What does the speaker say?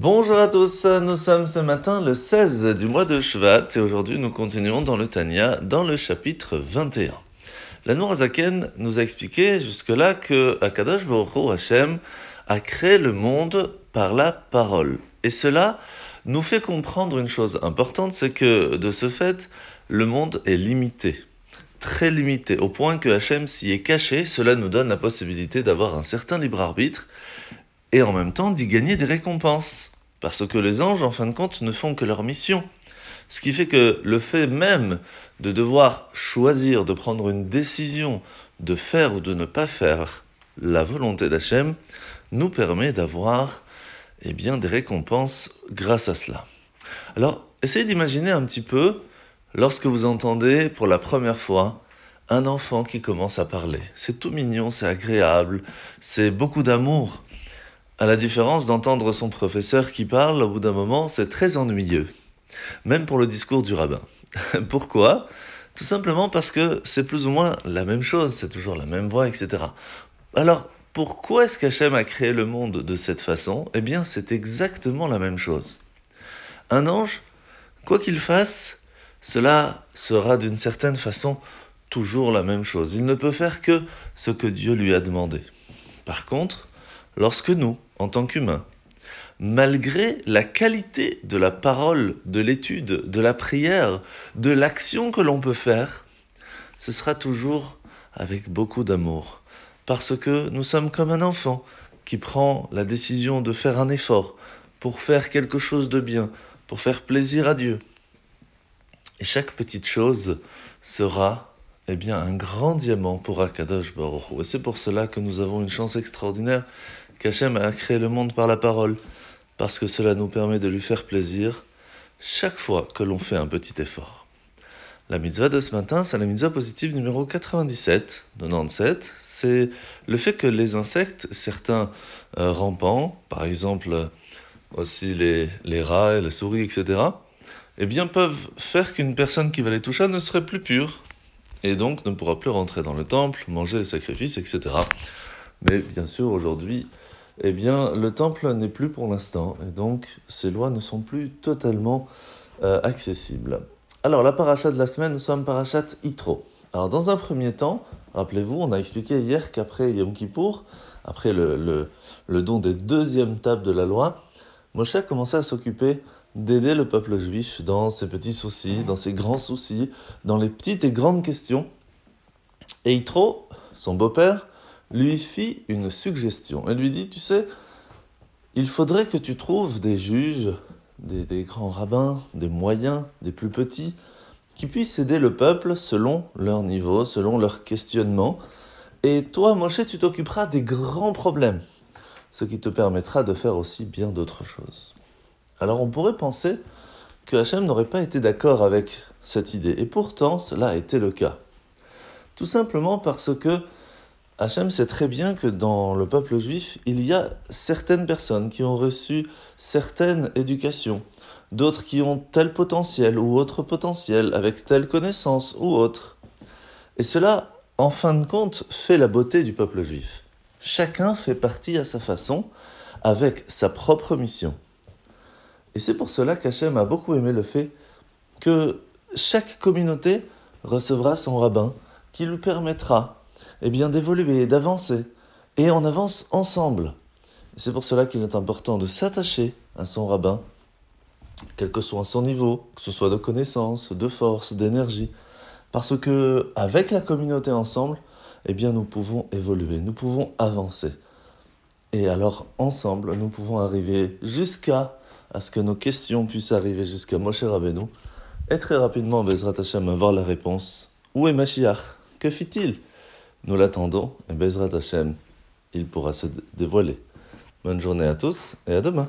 Bonjour à tous, nous sommes ce matin le 16 du mois de Shvat et aujourd'hui nous continuons dans le Tanya dans le chapitre 21. La Nourazaken nous a expliqué jusque-là que Akadash Baruch Hashem a créé le monde par la parole. Et cela nous fait comprendre une chose importante, c'est que de ce fait, le monde est limité très limité, au point que Hachem s'y est caché, cela nous donne la possibilité d'avoir un certain libre arbitre et en même temps d'y gagner des récompenses. Parce que les anges, en fin de compte, ne font que leur mission. Ce qui fait que le fait même de devoir choisir, de prendre une décision, de faire ou de ne pas faire la volonté d'Hachem, nous permet d'avoir eh bien, des récompenses grâce à cela. Alors, essayez d'imaginer un petit peu lorsque vous entendez pour la première fois un enfant qui commence à parler. C'est tout mignon, c'est agréable, c'est beaucoup d'amour. À la différence d'entendre son professeur qui parle, au bout d'un moment, c'est très ennuyeux. Même pour le discours du rabbin. Pourquoi? Tout simplement parce que c'est plus ou moins la même chose, c'est toujours la même voix, etc. Alors, pourquoi est-ce qu'Hachem a créé le monde de cette façon? Eh bien, c'est exactement la même chose. Un ange, quoi qu'il fasse, cela sera d'une certaine façon toujours la même chose. Il ne peut faire que ce que Dieu lui a demandé. Par contre, lorsque nous, en tant qu'humains, malgré la qualité de la parole, de l'étude, de la prière, de l'action que l'on peut faire, ce sera toujours avec beaucoup d'amour. Parce que nous sommes comme un enfant qui prend la décision de faire un effort pour faire quelque chose de bien, pour faire plaisir à Dieu. Et chaque petite chose sera eh bien, un grand diamant pour Akadosh Baruch Et c'est pour cela que nous avons une chance extraordinaire qu'Hachem a créé le monde par la parole, parce que cela nous permet de lui faire plaisir chaque fois que l'on fait un petit effort. La mitzvah de ce matin, c'est la mitzvah positive numéro 97, 97. C'est le fait que les insectes, certains euh, rampants, par exemple aussi les, rats, les souris, etc., eh bien, peuvent faire qu'une personne qui va les toucher ne serait plus pure, et donc ne pourra plus rentrer dans le temple, manger les sacrifices, etc. Mais bien sûr, aujourd'hui, eh bien, le temple n'est plus pour l'instant, et donc ces lois ne sont plus totalement euh, accessibles. Alors, la paracha de la semaine, nous sommes parachat Itro. Alors, dans un premier temps, rappelez-vous, on a expliqué hier qu'après Yom Kippour, après le, le, le don des deuxièmes tables de la loi, Moshe a commencé à s'occuper d'aider le peuple juif dans ses petits soucis, dans ses grands soucis, dans les petites et grandes questions. Et Yitro, son beau-père, lui fit une suggestion. Elle lui dit, tu sais, il faudrait que tu trouves des juges, des, grands rabbins, des moyens, des plus petits, qui puissent aider le peuple selon leur niveau, selon leur questionnement. Et toi, Moshe, tu t'occuperas des grands problèmes, ce qui te permettra de faire aussi bien d'autres choses. Alors on pourrait penser que Hachem n'aurait pas été d'accord avec cette idée, et pourtant cela a été le cas. Tout simplement parce que Hachem sait très bien que dans le peuple juif, il y a certaines personnes qui ont reçu certaines éducations, d'autres qui ont tel potentiel ou autre potentiel, avec telle connaissance ou autre. Et cela, en fin de compte, fait la beauté du peuple juif. Chacun fait partie à sa façon, avec sa propre mission. Et c'est pour cela qu'Hachem a beaucoup aimé le fait que chaque communauté recevra son rabbin qui lui permettra eh bien, d'évoluer, d'avancer. Et on avance ensemble. C'est pour cela qu'il est important de s'attacher à son rabbin, quel que soit son niveau, que ce soit de connaissance, de force, d'énergie. Parce que avec la communauté ensemble, eh bien, nous pouvons évoluer, nous pouvons avancer. Et alors, ensemble, nous pouvons arriver jusqu'à ce que nos questions puissent arriver jusqu'à Moshe Rabbeinu. Et très rapidement, Bezrat Hashem, avoir la réponse. Où est Mashiach? Que fit-il? Nous l'attendons, et Bezrat Hashem, il pourra se dévoiler. Bonne journée à tous, et à demain